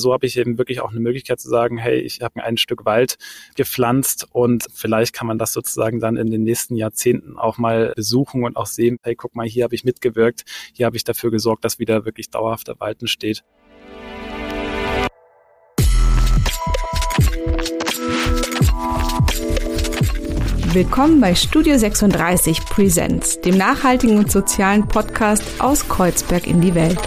So habe ich eben wirklich auch eine Möglichkeit zu sagen, hey, ich habe ein Stück Wald gepflanzt und vielleicht kann man das sozusagen dann in den nächsten Jahrzehnten auch mal besuchen und auch sehen, hey, guck mal, hier habe ich mitgewirkt, hier habe ich dafür gesorgt, dass wieder wirklich dauerhafter Wald entsteht. Willkommen bei Studio 36 Presents, dem nachhaltigen und sozialen Podcast aus Kreuzberg in die Welt.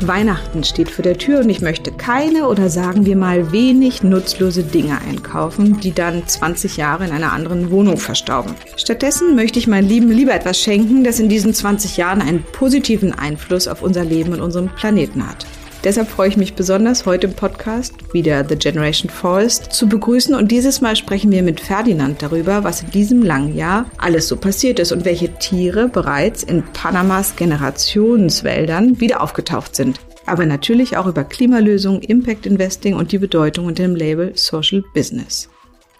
Weihnachten steht vor der Tür und ich möchte keine oder sagen wir mal wenig nutzlose Dinge einkaufen, die dann 20 Jahre in einer anderen Wohnung verstauben. Stattdessen möchte ich meinen Lieben lieber etwas schenken, das in diesen 20 Jahren einen positiven Einfluss auf unser Leben und unseren Planeten hat. Deshalb freue ich mich besonders, heute im Podcast wieder The Generation Forest zu begrüßen. Und dieses Mal sprechen wir mit Ferdinand darüber, was in diesem langen Jahr alles so passiert ist und welche Tiere bereits in Panamas Generationswäldern wieder aufgetaucht sind. Aber natürlich auch über Klimalösungen, Impact Investing und die Bedeutung unter dem Label Social Business.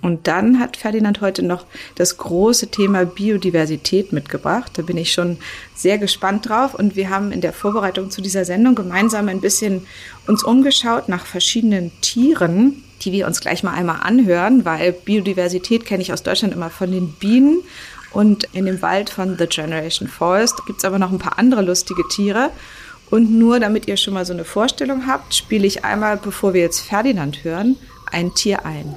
Und dann hat Ferdinand heute noch das große Thema Biodiversität mitgebracht. Da bin ich schon sehr gespannt drauf. Und wir haben in der Vorbereitung zu dieser Sendung gemeinsam ein bisschen uns umgeschaut nach verschiedenen Tieren, die wir uns gleich mal einmal anhören, weil Biodiversität kenne ich aus Deutschland immer von den Bienen. Und in dem Wald von The Generation Forest gibt es aber noch ein paar andere lustige Tiere. Und nur damit ihr schon mal so eine Vorstellung habt, spiele ich einmal, bevor wir jetzt Ferdinand hören, ein Tier ein.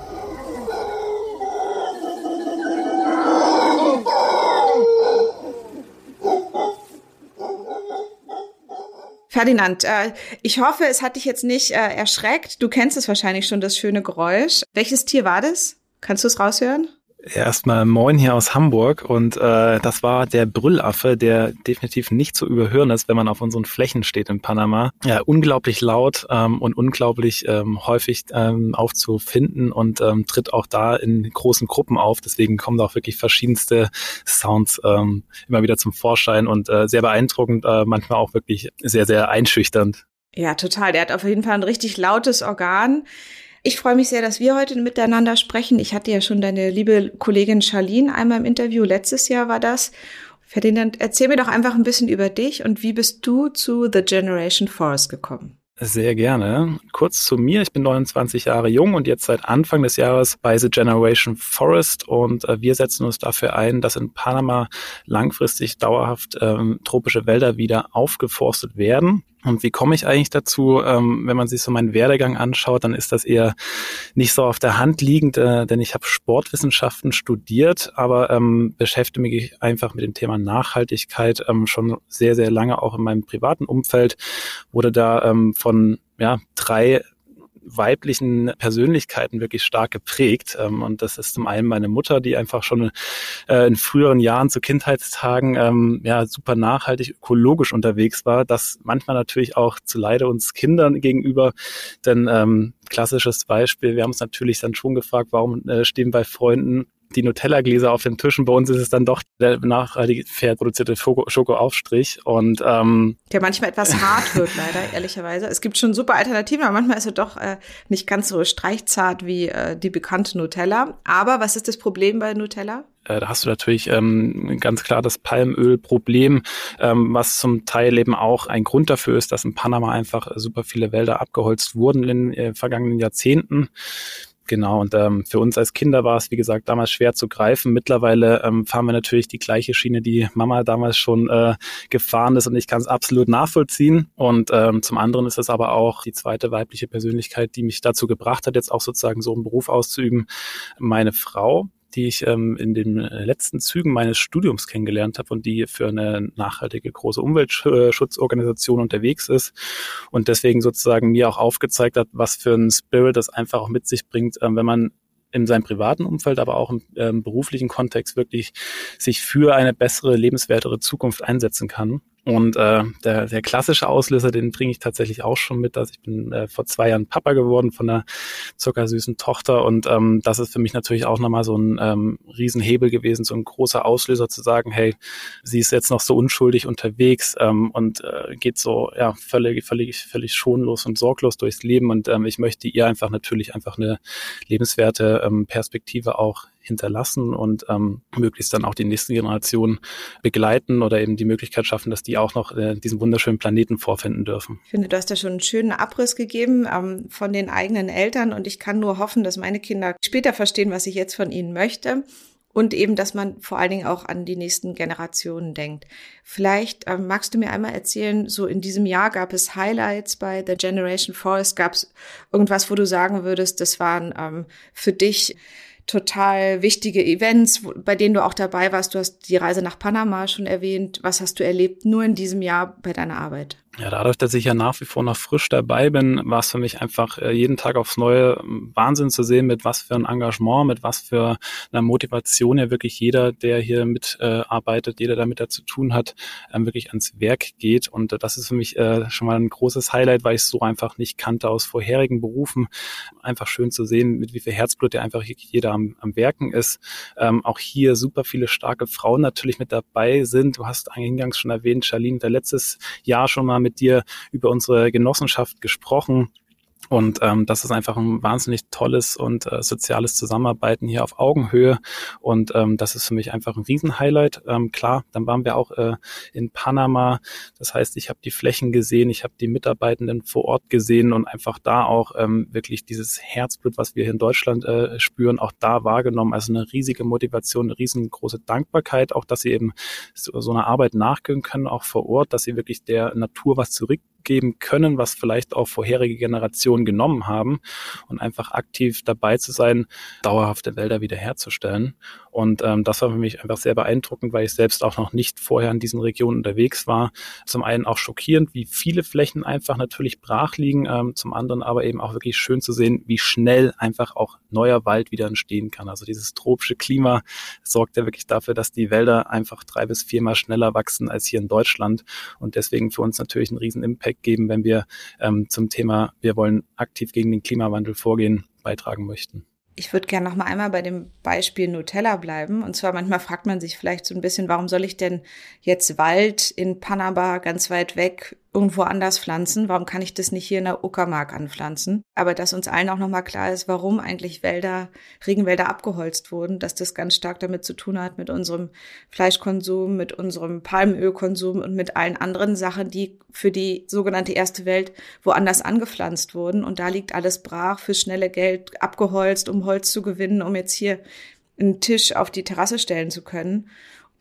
Ferdinand, äh, ich hoffe, es hat dich jetzt nicht äh, erschreckt. Du kennst es wahrscheinlich schon, das schöne Geräusch. Welches Tier war das? Kannst du es raushören? Erstmal Moin hier aus Hamburg und äh, das war der Brüllaffe, der definitiv nicht zu überhören ist, wenn man auf unseren Flächen steht in Panama. Ja, unglaublich laut ähm, und unglaublich ähm, häufig ähm, aufzufinden und ähm, tritt auch da in großen Gruppen auf. Deswegen kommen da auch wirklich verschiedenste Sounds ähm, immer wieder zum Vorschein und äh, sehr beeindruckend, äh, manchmal auch wirklich sehr, sehr einschüchternd. Ja, total. Der hat auf jeden Fall ein richtig lautes Organ. Ich freue mich sehr, dass wir heute miteinander sprechen. Ich hatte ja schon deine liebe Kollegin Charlene einmal im Interview. Letztes Jahr war das. Ferdinand, erzähl mir doch einfach ein bisschen über dich und wie bist du zu The Generation Forest gekommen? Sehr gerne. Kurz zu mir. Ich bin 29 Jahre jung und jetzt seit Anfang des Jahres bei The Generation Forest und äh, wir setzen uns dafür ein, dass in Panama langfristig dauerhaft ähm, tropische Wälder wieder aufgeforstet werden. Und wie komme ich eigentlich dazu? Ähm, wenn man sich so meinen Werdegang anschaut, dann ist das eher nicht so auf der Hand liegend, äh, denn ich habe Sportwissenschaften studiert, aber ähm, beschäftige mich einfach mit dem Thema Nachhaltigkeit ähm, schon sehr, sehr lange auch in meinem privaten Umfeld. Wurde da ähm, von ja, drei weiblichen Persönlichkeiten wirklich stark geprägt. Ähm, und das ist zum einen meine Mutter, die einfach schon äh, in früheren Jahren zu Kindheitstagen ähm, ja super nachhaltig ökologisch unterwegs war. Das manchmal natürlich auch zu Leide uns Kindern gegenüber. Denn ähm, klassisches Beispiel, wir haben uns natürlich dann schon gefragt, warum äh, stehen bei Freunden die Nutella-Gläser auf den Tischen. Bei uns ist es dann doch der nachhaltig fair produzierte Schokoaufstrich. Und ähm, der manchmal etwas hart wird, leider, ehrlicherweise. Es gibt schon super Alternativen, aber manchmal ist er doch äh, nicht ganz so streichzart wie äh, die bekannte Nutella. Aber was ist das Problem bei Nutella? Äh, da hast du natürlich ähm, ganz klar das Palmölproblem, ähm, was zum Teil eben auch ein Grund dafür ist, dass in Panama einfach super viele Wälder abgeholzt wurden in den äh, vergangenen Jahrzehnten. Genau, und ähm, für uns als Kinder war es, wie gesagt, damals schwer zu greifen. Mittlerweile ähm, fahren wir natürlich die gleiche Schiene, die Mama damals schon äh, gefahren ist und ich kann es absolut nachvollziehen. Und ähm, zum anderen ist es aber auch die zweite weibliche Persönlichkeit, die mich dazu gebracht hat, jetzt auch sozusagen so einen Beruf auszuüben. Meine Frau, die ich ähm, in den äh, letzten Zügen meines Studiums kennengelernt habe und die für eine nachhaltige große Umweltschutzorganisation unterwegs ist und deswegen sozusagen mir auch aufgezeigt hat, was für ein Spirit das einfach auch mit sich bringt, ähm, wenn man in seinem privaten Umfeld, aber auch im ähm, beruflichen Kontext wirklich sich für eine bessere, lebenswertere Zukunft einsetzen kann. Und äh, der, der klassische Auslöser, den bringe ich tatsächlich auch schon mit. dass ich bin äh, vor zwei Jahren Papa geworden von einer zuckersüßen Tochter. Und ähm, das ist für mich natürlich auch nochmal so ein ähm, Riesenhebel gewesen, so ein großer Auslöser zu sagen, hey, sie ist jetzt noch so unschuldig unterwegs ähm, und äh, geht so ja völlig, völlig, völlig schonlos und sorglos durchs Leben. Und ähm, ich möchte ihr einfach natürlich einfach eine lebenswerte ähm, Perspektive auch hinterlassen und ähm, möglichst dann auch die nächsten Generationen begleiten oder eben die Möglichkeit schaffen, dass die auch noch äh, diesen wunderschönen Planeten vorfinden dürfen. Ich finde, du hast ja schon einen schönen Abriss gegeben ähm, von den eigenen Eltern und ich kann nur hoffen, dass meine Kinder später verstehen, was ich jetzt von ihnen möchte und eben, dass man vor allen Dingen auch an die nächsten Generationen denkt. Vielleicht ähm, magst du mir einmal erzählen, so in diesem Jahr gab es Highlights bei The Generation Forest, gab es irgendwas, wo du sagen würdest, das waren ähm, für dich total wichtige Events, bei denen du auch dabei warst. Du hast die Reise nach Panama schon erwähnt. Was hast du erlebt nur in diesem Jahr bei deiner Arbeit? Ja, dadurch, dass ich ja nach wie vor noch frisch dabei bin, war es für mich einfach äh, jeden Tag aufs Neue ähm, Wahnsinn zu sehen, mit was für ein Engagement, mit was für einer Motivation ja wirklich jeder, der hier mitarbeitet, äh, jeder, der damit zu tun hat, ähm, wirklich ans Werk geht. Und äh, das ist für mich äh, schon mal ein großes Highlight, weil ich es so einfach nicht kannte aus vorherigen Berufen. Einfach schön zu sehen, mit wie viel Herzblut ja einfach jeder am, am Werken ist. Ähm, auch hier super viele starke Frauen natürlich mit dabei sind. Du hast eingangs schon erwähnt, Charlene, der letztes Jahr schon mal mit mit dir über unsere Genossenschaft gesprochen. Und ähm, das ist einfach ein wahnsinnig tolles und äh, soziales Zusammenarbeiten hier auf Augenhöhe. Und ähm, das ist für mich einfach ein Riesenhighlight. Ähm, klar, dann waren wir auch äh, in Panama. Das heißt, ich habe die Flächen gesehen, ich habe die Mitarbeitenden vor Ort gesehen und einfach da auch ähm, wirklich dieses Herzblut, was wir hier in Deutschland äh, spüren, auch da wahrgenommen. Also eine riesige Motivation, eine riesengroße Dankbarkeit, auch dass sie eben so, so einer Arbeit nachgehen können, auch vor Ort, dass sie wirklich der Natur was zurück geben können, was vielleicht auch vorherige Generationen genommen haben und einfach aktiv dabei zu sein, dauerhafte Wälder wiederherzustellen. Und ähm, das war für mich einfach sehr beeindruckend, weil ich selbst auch noch nicht vorher in diesen Regionen unterwegs war. Zum einen auch schockierend, wie viele Flächen einfach natürlich brach liegen, ähm, zum anderen aber eben auch wirklich schön zu sehen, wie schnell einfach auch neuer Wald wieder entstehen kann. Also dieses tropische Klima sorgt ja wirklich dafür, dass die Wälder einfach drei bis viermal schneller wachsen als hier in Deutschland und deswegen für uns natürlich einen riesen Impact geben, wenn wir ähm, zum Thema, wir wollen aktiv gegen den Klimawandel vorgehen, beitragen möchten ich würde gerne noch mal einmal bei dem Beispiel Nutella bleiben. Und zwar manchmal fragt man sich vielleicht so ein bisschen, warum soll ich denn jetzt Wald in Panama ganz weit weg irgendwo anders pflanzen? Warum kann ich das nicht hier in der Uckermark anpflanzen? Aber dass uns allen auch nochmal klar ist, warum eigentlich Wälder, Regenwälder abgeholzt wurden, dass das ganz stark damit zu tun hat, mit unserem Fleischkonsum, mit unserem Palmölkonsum und mit allen anderen Sachen, die für die sogenannte erste Welt woanders angepflanzt wurden. Und da liegt alles brach für schnelle Geld abgeholzt, um Holz zu gewinnen, um jetzt hier einen Tisch auf die Terrasse stellen zu können.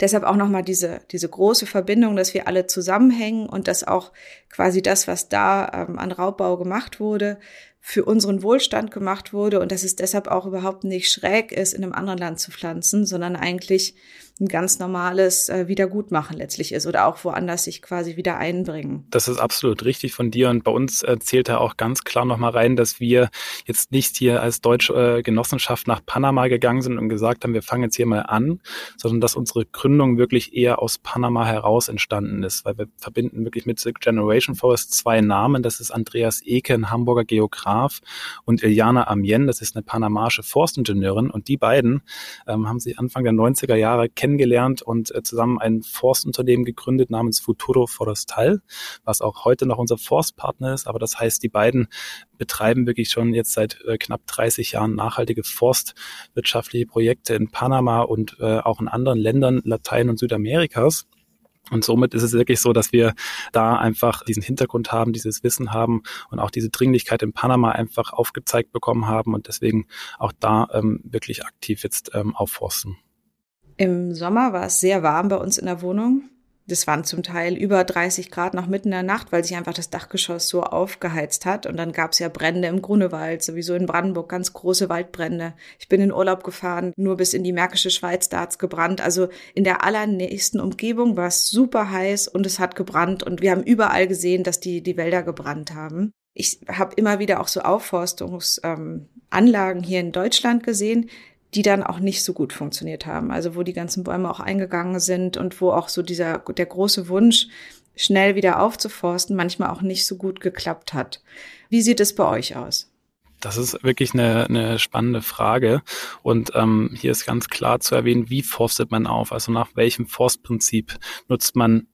Deshalb auch nochmal diese, diese große Verbindung, dass wir alle zusammenhängen und dass auch quasi das, was da ähm, an Raubbau gemacht wurde, für unseren Wohlstand gemacht wurde und dass es deshalb auch überhaupt nicht schräg ist, in einem anderen Land zu pflanzen, sondern eigentlich ein ganz normales äh, Wiedergutmachen letztlich ist oder auch woanders sich quasi wieder einbringen. Das ist absolut richtig von dir und bei uns äh, zählt da auch ganz klar nochmal rein, dass wir jetzt nicht hier als deutsche äh, Genossenschaft nach Panama gegangen sind und gesagt haben, wir fangen jetzt hier mal an, sondern dass unsere Gründung wirklich eher aus Panama heraus entstanden ist, weil wir verbinden wirklich mit Generation Forest zwei Namen. Das ist Andreas Eke, ein Hamburger Geograf und Iliana Amien, das ist eine panamaische Forstingenieurin und die beiden ähm, haben sie Anfang der 90er Jahre kennengelernt kennengelernt und äh, zusammen ein Forstunternehmen gegründet namens Futuro Forestal, was auch heute noch unser Forstpartner ist. Aber das heißt, die beiden betreiben wirklich schon jetzt seit äh, knapp 30 Jahren nachhaltige forstwirtschaftliche Projekte in Panama und äh, auch in anderen Ländern Latein- und Südamerikas. Und somit ist es wirklich so, dass wir da einfach diesen Hintergrund haben, dieses Wissen haben und auch diese Dringlichkeit in Panama einfach aufgezeigt bekommen haben und deswegen auch da ähm, wirklich aktiv jetzt ähm, aufforsten. Im Sommer war es sehr warm bei uns in der Wohnung. Das waren zum Teil über 30 Grad noch mitten in der Nacht, weil sich einfach das Dachgeschoss so aufgeheizt hat. Und dann gab es ja Brände im Grunewald, sowieso in Brandenburg, ganz große Waldbrände. Ich bin in Urlaub gefahren, nur bis in die Märkische Schweiz, da hat's gebrannt. Also in der allernächsten Umgebung war es super heiß und es hat gebrannt. Und wir haben überall gesehen, dass die, die Wälder gebrannt haben. Ich habe immer wieder auch so Aufforstungsanlagen ähm, hier in Deutschland gesehen, die dann auch nicht so gut funktioniert haben. Also wo die ganzen Bäume auch eingegangen sind und wo auch so dieser, der große Wunsch, schnell wieder aufzuforsten, manchmal auch nicht so gut geklappt hat. Wie sieht es bei euch aus? Das ist wirklich eine, eine spannende Frage. Und ähm, hier ist ganz klar zu erwähnen, wie forstet man auf? Also nach welchem Forstprinzip nutzt man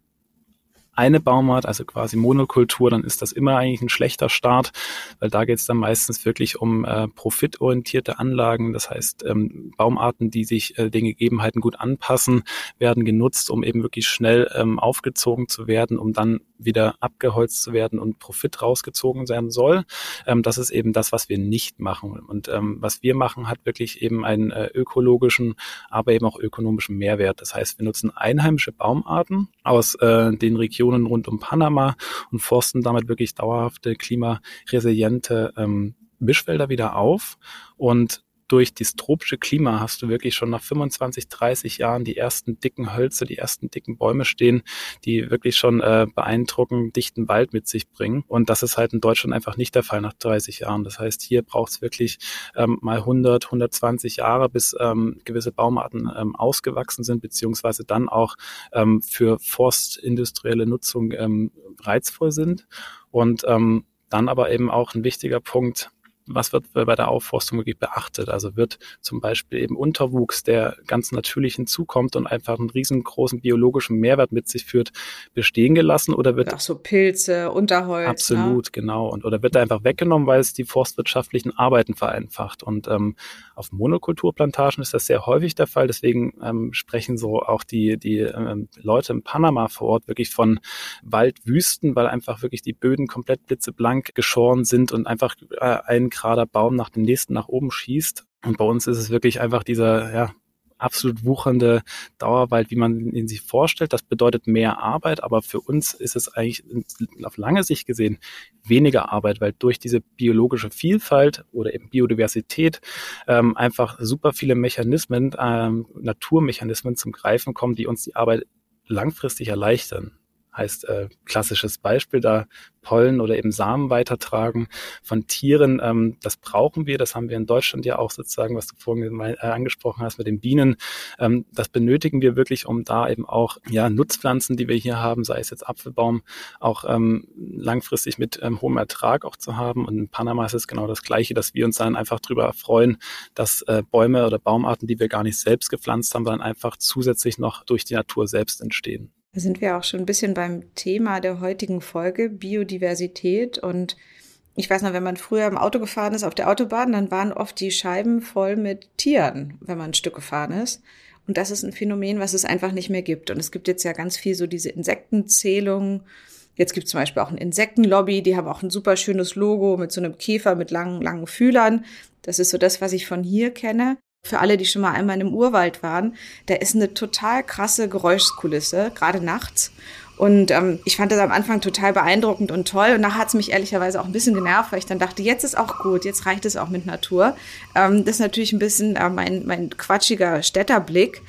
eine Baumart, also quasi Monokultur, dann ist das immer eigentlich ein schlechter Start, weil da geht es dann meistens wirklich um äh, profitorientierte Anlagen. Das heißt, ähm, Baumarten, die sich äh, den Gegebenheiten gut anpassen, werden genutzt, um eben wirklich schnell ähm, aufgezogen zu werden, um dann wieder abgeholzt zu werden und Profit rausgezogen werden soll. Ähm, das ist eben das, was wir nicht machen. Und ähm, was wir machen, hat wirklich eben einen äh, ökologischen, aber eben auch ökonomischen Mehrwert. Das heißt, wir nutzen einheimische Baumarten aus äh, den Regionen rund um Panama und forsten damit wirklich dauerhafte, klimaresiliente ähm, Mischwälder wieder auf und durch das tropische Klima hast du wirklich schon nach 25, 30 Jahren die ersten dicken Hölzer, die ersten dicken Bäume stehen, die wirklich schon äh, beeindruckend dichten Wald mit sich bringen. Und das ist halt in Deutschland einfach nicht der Fall nach 30 Jahren. Das heißt, hier braucht es wirklich ähm, mal 100, 120 Jahre, bis ähm, gewisse Baumarten ähm, ausgewachsen sind, beziehungsweise dann auch ähm, für forstindustrielle Nutzung ähm, reizvoll sind. Und ähm, dann aber eben auch ein wichtiger Punkt, was wird bei der Aufforstung wirklich beachtet? Also wird zum Beispiel eben Unterwuchs, der ganz natürlich hinzukommt und einfach einen riesengroßen biologischen Mehrwert mit sich führt, bestehen gelassen oder wird auch so Pilze, Unterholz. Ne? Absolut, ne? genau. Und oder wird er einfach weggenommen, weil es die forstwirtschaftlichen Arbeiten vereinfacht. Und ähm, auf Monokulturplantagen ist das sehr häufig der Fall. Deswegen ähm, sprechen so auch die die ähm, Leute in Panama vor Ort wirklich von Waldwüsten, weil einfach wirklich die Böden komplett blitzeblank geschoren sind und einfach äh, ein gerader Baum nach dem nächsten nach oben schießt. Und bei uns ist es wirklich einfach dieser, ja, absolut wuchernde Dauerwald, wie man ihn sich vorstellt. Das bedeutet mehr Arbeit, aber für uns ist es eigentlich auf lange Sicht gesehen weniger Arbeit, weil durch diese biologische Vielfalt oder eben Biodiversität ähm, einfach super viele Mechanismen, ähm, Naturmechanismen zum Greifen kommen, die uns die Arbeit langfristig erleichtern heißt äh, klassisches Beispiel da Pollen oder eben Samen weitertragen von Tieren. Ähm, das brauchen wir, das haben wir in Deutschland ja auch sozusagen, was du vorhin äh, angesprochen hast mit den Bienen. Ähm, das benötigen wir wirklich, um da eben auch ja Nutzpflanzen, die wir hier haben, sei es jetzt Apfelbaum, auch ähm, langfristig mit ähm, hohem Ertrag auch zu haben. Und in Panama ist es genau das Gleiche, dass wir uns dann einfach darüber freuen, dass äh, Bäume oder Baumarten, die wir gar nicht selbst gepflanzt haben, dann einfach zusätzlich noch durch die Natur selbst entstehen. Da sind wir auch schon ein bisschen beim Thema der heutigen Folge, Biodiversität. Und ich weiß noch, wenn man früher im Auto gefahren ist auf der Autobahn, dann waren oft die Scheiben voll mit Tieren, wenn man ein Stück gefahren ist. Und das ist ein Phänomen, was es einfach nicht mehr gibt. Und es gibt jetzt ja ganz viel so diese Insektenzählungen. Jetzt gibt es zum Beispiel auch ein Insektenlobby, die haben auch ein super schönes Logo mit so einem Käfer mit langen, langen Fühlern. Das ist so das, was ich von hier kenne für alle, die schon mal einmal im Urwald waren, da ist eine total krasse Geräuschkulisse, gerade nachts. Und ähm, ich fand das am Anfang total beeindruckend und toll. Und nachher hat es mich ehrlicherweise auch ein bisschen genervt, weil ich dann dachte, jetzt ist auch gut, jetzt reicht es auch mit Natur. Ähm, das ist natürlich ein bisschen äh, mein, mein quatschiger Städterblick.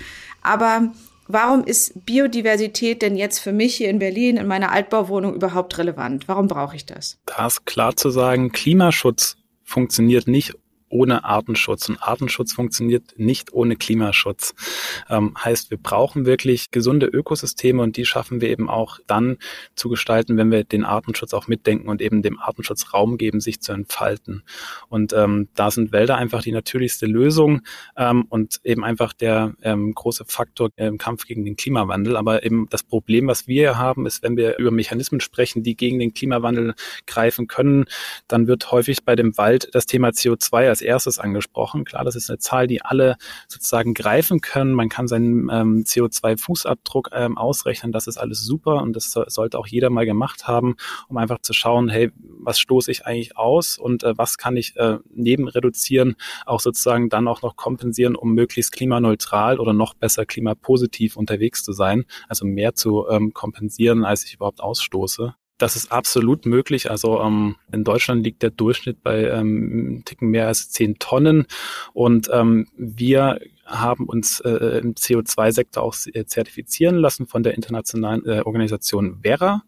Aber warum ist Biodiversität denn jetzt für mich hier in Berlin in meiner Altbauwohnung überhaupt relevant? Warum brauche ich das? Da ist klar zu sagen, Klimaschutz funktioniert nicht ohne Artenschutz. Und Artenschutz funktioniert nicht ohne Klimaschutz. Ähm, heißt, wir brauchen wirklich gesunde Ökosysteme und die schaffen wir eben auch dann zu gestalten, wenn wir den Artenschutz auch mitdenken und eben dem Artenschutz Raum geben, sich zu entfalten. Und ähm, da sind Wälder einfach die natürlichste Lösung ähm, und eben einfach der ähm, große Faktor im Kampf gegen den Klimawandel. Aber eben das Problem, was wir haben, ist, wenn wir über Mechanismen sprechen, die gegen den Klimawandel greifen können, dann wird häufig bei dem Wald das Thema CO2 als erstes angesprochen. Klar, das ist eine Zahl, die alle sozusagen greifen können. Man kann seinen ähm, CO2-Fußabdruck ähm, ausrechnen. Das ist alles super und das sollte auch jeder mal gemacht haben, um einfach zu schauen, hey, was stoße ich eigentlich aus und äh, was kann ich äh, neben reduzieren, auch sozusagen dann auch noch kompensieren, um möglichst klimaneutral oder noch besser klimapositiv unterwegs zu sein, also mehr zu ähm, kompensieren, als ich überhaupt ausstoße. Das ist absolut möglich. Also ähm, in Deutschland liegt der Durchschnitt bei ähm, Ticken mehr als zehn Tonnen. Und ähm, wir haben uns äh, im CO2-Sektor auch äh, zertifizieren lassen von der internationalen äh, Organisation Vera.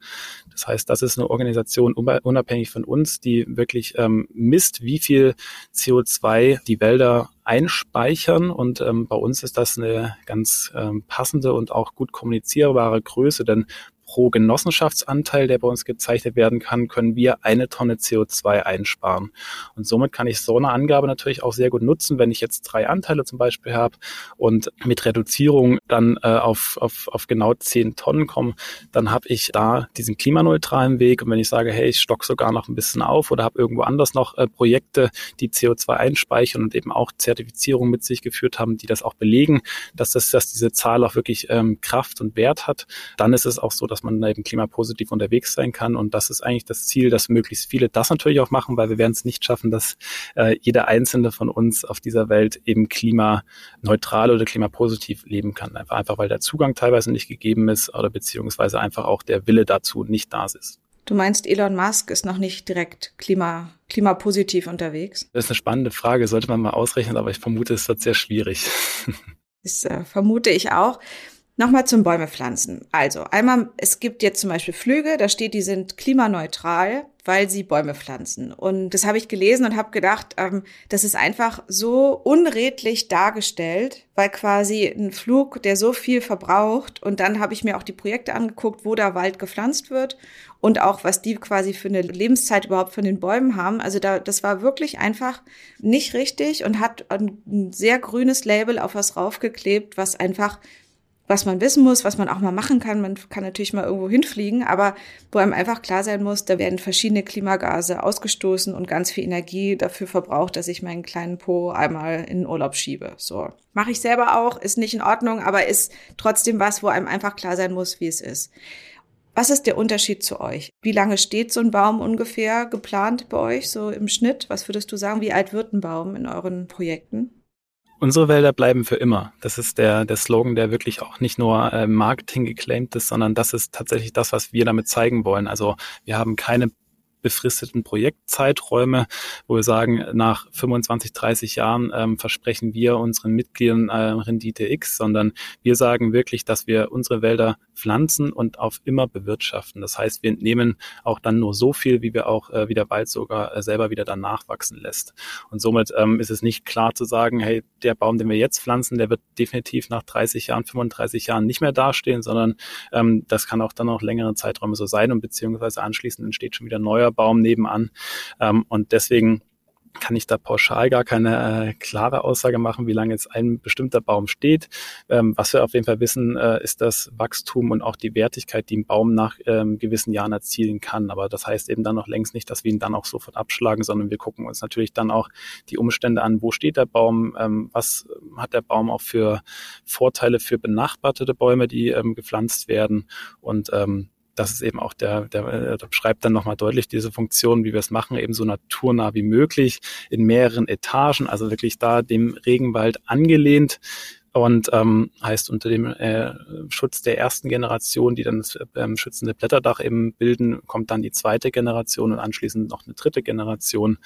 Das heißt, das ist eine Organisation unabhängig von uns, die wirklich ähm, misst, wie viel CO2 die Wälder einspeichern. Und ähm, bei uns ist das eine ganz ähm, passende und auch gut kommunizierbare Größe, denn pro Genossenschaftsanteil, der bei uns gezeichnet werden kann, können wir eine Tonne CO2 einsparen. Und somit kann ich so eine Angabe natürlich auch sehr gut nutzen, wenn ich jetzt drei Anteile zum Beispiel habe und mit Reduzierung dann äh, auf, auf, auf genau zehn Tonnen komme, dann habe ich da diesen klimaneutralen Weg. Und wenn ich sage, hey, ich stock sogar noch ein bisschen auf oder habe irgendwo anders noch äh, Projekte, die CO2 einspeichern und eben auch Zertifizierung mit sich geführt haben, die das auch belegen, dass das, dass diese Zahl auch wirklich ähm, Kraft und Wert hat, dann ist es auch so, dass man eben klimapositiv unterwegs sein kann. Und das ist eigentlich das Ziel, dass möglichst viele das natürlich auch machen, weil wir werden es nicht schaffen, dass äh, jeder einzelne von uns auf dieser Welt eben klimaneutral oder klimapositiv leben kann. Einfach, einfach weil der Zugang teilweise nicht gegeben ist oder beziehungsweise einfach auch der Wille dazu nicht da ist. Du meinst, Elon Musk ist noch nicht direkt klima, klimapositiv unterwegs? Das ist eine spannende Frage, sollte man mal ausrechnen, aber ich vermute, es wird sehr schwierig. Das äh, vermute ich auch. Nochmal zum Bäume pflanzen. Also einmal, es gibt jetzt zum Beispiel Flüge, da steht, die sind klimaneutral, weil sie Bäume pflanzen. Und das habe ich gelesen und habe gedacht, ähm, das ist einfach so unredlich dargestellt, weil quasi ein Flug, der so viel verbraucht. Und dann habe ich mir auch die Projekte angeguckt, wo da Wald gepflanzt wird und auch was die quasi für eine Lebenszeit überhaupt von den Bäumen haben. Also da, das war wirklich einfach nicht richtig und hat ein sehr grünes Label auf was raufgeklebt, was einfach was man wissen muss, was man auch mal machen kann. Man kann natürlich mal irgendwo hinfliegen, aber wo einem einfach klar sein muss, da werden verschiedene Klimagase ausgestoßen und ganz viel Energie dafür verbraucht, dass ich meinen kleinen Po einmal in den Urlaub schiebe. So. Mache ich selber auch, ist nicht in Ordnung, aber ist trotzdem was, wo einem einfach klar sein muss, wie es ist. Was ist der Unterschied zu euch? Wie lange steht so ein Baum ungefähr geplant bei euch, so im Schnitt? Was würdest du sagen, wie alt wird ein Baum in euren Projekten? Unsere Wälder bleiben für immer. Das ist der, der Slogan, der wirklich auch nicht nur äh, Marketing geclaimt ist, sondern das ist tatsächlich das, was wir damit zeigen wollen. Also wir haben keine befristeten Projektzeiträume, wo wir sagen, nach 25, 30 Jahren ähm, versprechen wir unseren Mitgliedern äh, Rendite X, sondern wir sagen wirklich, dass wir unsere Wälder pflanzen und auf immer bewirtschaften. Das heißt, wir entnehmen auch dann nur so viel, wie wir auch äh, wie der Wald sogar äh, selber wieder dann nachwachsen lässt. Und somit ähm, ist es nicht klar zu sagen, hey, der Baum, den wir jetzt pflanzen, der wird definitiv nach 30 Jahren, 35 Jahren nicht mehr dastehen, sondern ähm, das kann auch dann noch längere Zeiträume so sein und beziehungsweise anschließend entsteht schon wieder neuer Baum nebenan. Ähm, und deswegen kann ich da pauschal gar keine äh, klare Aussage machen, wie lange jetzt ein bestimmter Baum steht. Ähm, was wir auf jeden Fall wissen, äh, ist das Wachstum und auch die Wertigkeit, die ein Baum nach ähm, gewissen Jahren erzielen kann. Aber das heißt eben dann noch längst nicht, dass wir ihn dann auch sofort abschlagen, sondern wir gucken uns natürlich dann auch die Umstände an, wo steht der Baum, ähm, was hat der Baum auch für Vorteile für benachbarte Bäume, die ähm, gepflanzt werden und ähm, das ist eben auch der, der, äh, der beschreibt dann nochmal deutlich diese Funktion, wie wir es machen, eben so naturnah wie möglich, in mehreren Etagen, also wirklich da dem Regenwald angelehnt und ähm, heißt unter dem äh, Schutz der ersten Generation, die dann das ähm, schützende Blätterdach eben bilden, kommt dann die zweite Generation und anschließend noch eine dritte Generation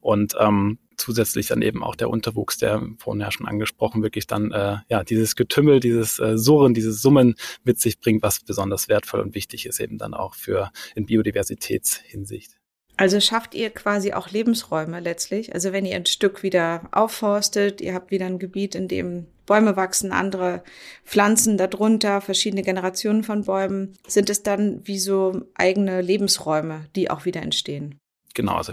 und ähm, zusätzlich dann eben auch der Unterwuchs, der vorhin ja schon angesprochen, wirklich dann äh, ja dieses Getümmel, dieses äh, Surren, dieses Summen mit sich bringt, was besonders wertvoll und wichtig ist eben dann auch für in Biodiversitätshinsicht. Also schafft ihr quasi auch Lebensräume letztlich. Also wenn ihr ein Stück wieder aufforstet, ihr habt wieder ein Gebiet, in dem Bäume wachsen, andere Pflanzen darunter, verschiedene Generationen von Bäumen, sind es dann wie so eigene Lebensräume, die auch wieder entstehen. Genau, also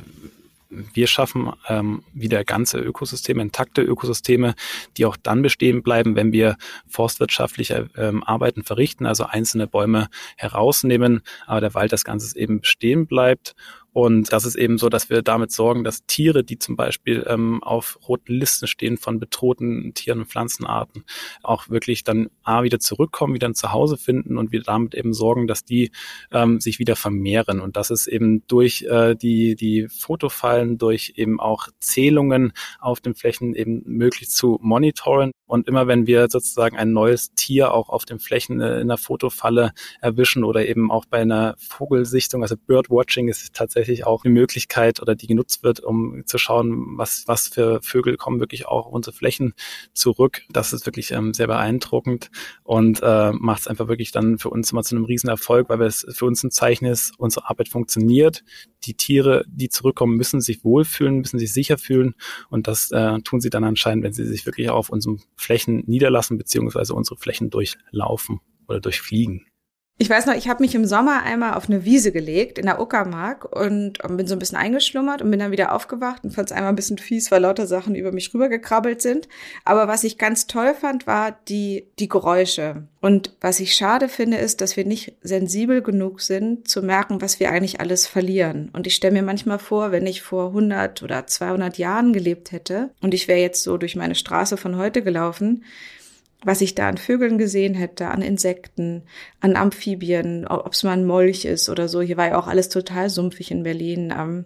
wir schaffen ähm, wieder ganze Ökosysteme, intakte Ökosysteme, die auch dann bestehen bleiben, wenn wir forstwirtschaftliche ähm, Arbeiten verrichten, also einzelne Bäume herausnehmen, aber der Wald das Ganze eben bestehen bleibt und das ist eben so, dass wir damit sorgen, dass Tiere, die zum Beispiel ähm, auf roten Listen stehen von bedrohten Tieren und Pflanzenarten, auch wirklich dann A wieder zurückkommen, wieder ein Zuhause finden und wir damit eben sorgen, dass die ähm, sich wieder vermehren. Und das ist eben durch äh, die, die Fotofallen, durch eben auch Zählungen auf den Flächen eben möglich zu monitoren. Und immer wenn wir sozusagen ein neues Tier auch auf den Flächen äh, in der Fotofalle erwischen oder eben auch bei einer Vogelsichtung, also Birdwatching ist tatsächlich auch eine Möglichkeit oder die genutzt wird, um zu schauen, was, was für Vögel kommen wirklich auch auf unsere Flächen zurück. Das ist wirklich ähm, sehr beeindruckend und äh, macht es einfach wirklich dann für uns immer zu einem Riesenerfolg, weil es für uns ein Zeichen ist, unsere Arbeit funktioniert. Die Tiere, die zurückkommen, müssen sich wohlfühlen, müssen sich sicher fühlen und das äh, tun sie dann anscheinend, wenn sie sich wirklich auf unserem Flächen niederlassen beziehungsweise unsere Flächen durchlaufen oder durchfliegen. Ich weiß noch, ich habe mich im Sommer einmal auf eine Wiese gelegt in der Uckermark und bin so ein bisschen eingeschlummert und bin dann wieder aufgewacht und fand es einmal ein bisschen fies, weil lauter Sachen über mich rübergekrabbelt sind. Aber was ich ganz toll fand, war die, die Geräusche. Und was ich schade finde, ist, dass wir nicht sensibel genug sind, zu merken, was wir eigentlich alles verlieren. Und ich stelle mir manchmal vor, wenn ich vor 100 oder 200 Jahren gelebt hätte und ich wäre jetzt so durch meine Straße von heute gelaufen, was ich da an Vögeln gesehen hätte, an Insekten, an Amphibien, ob es mal ein Molch ist oder so. Hier war ja auch alles total sumpfig in Berlin. Ähm,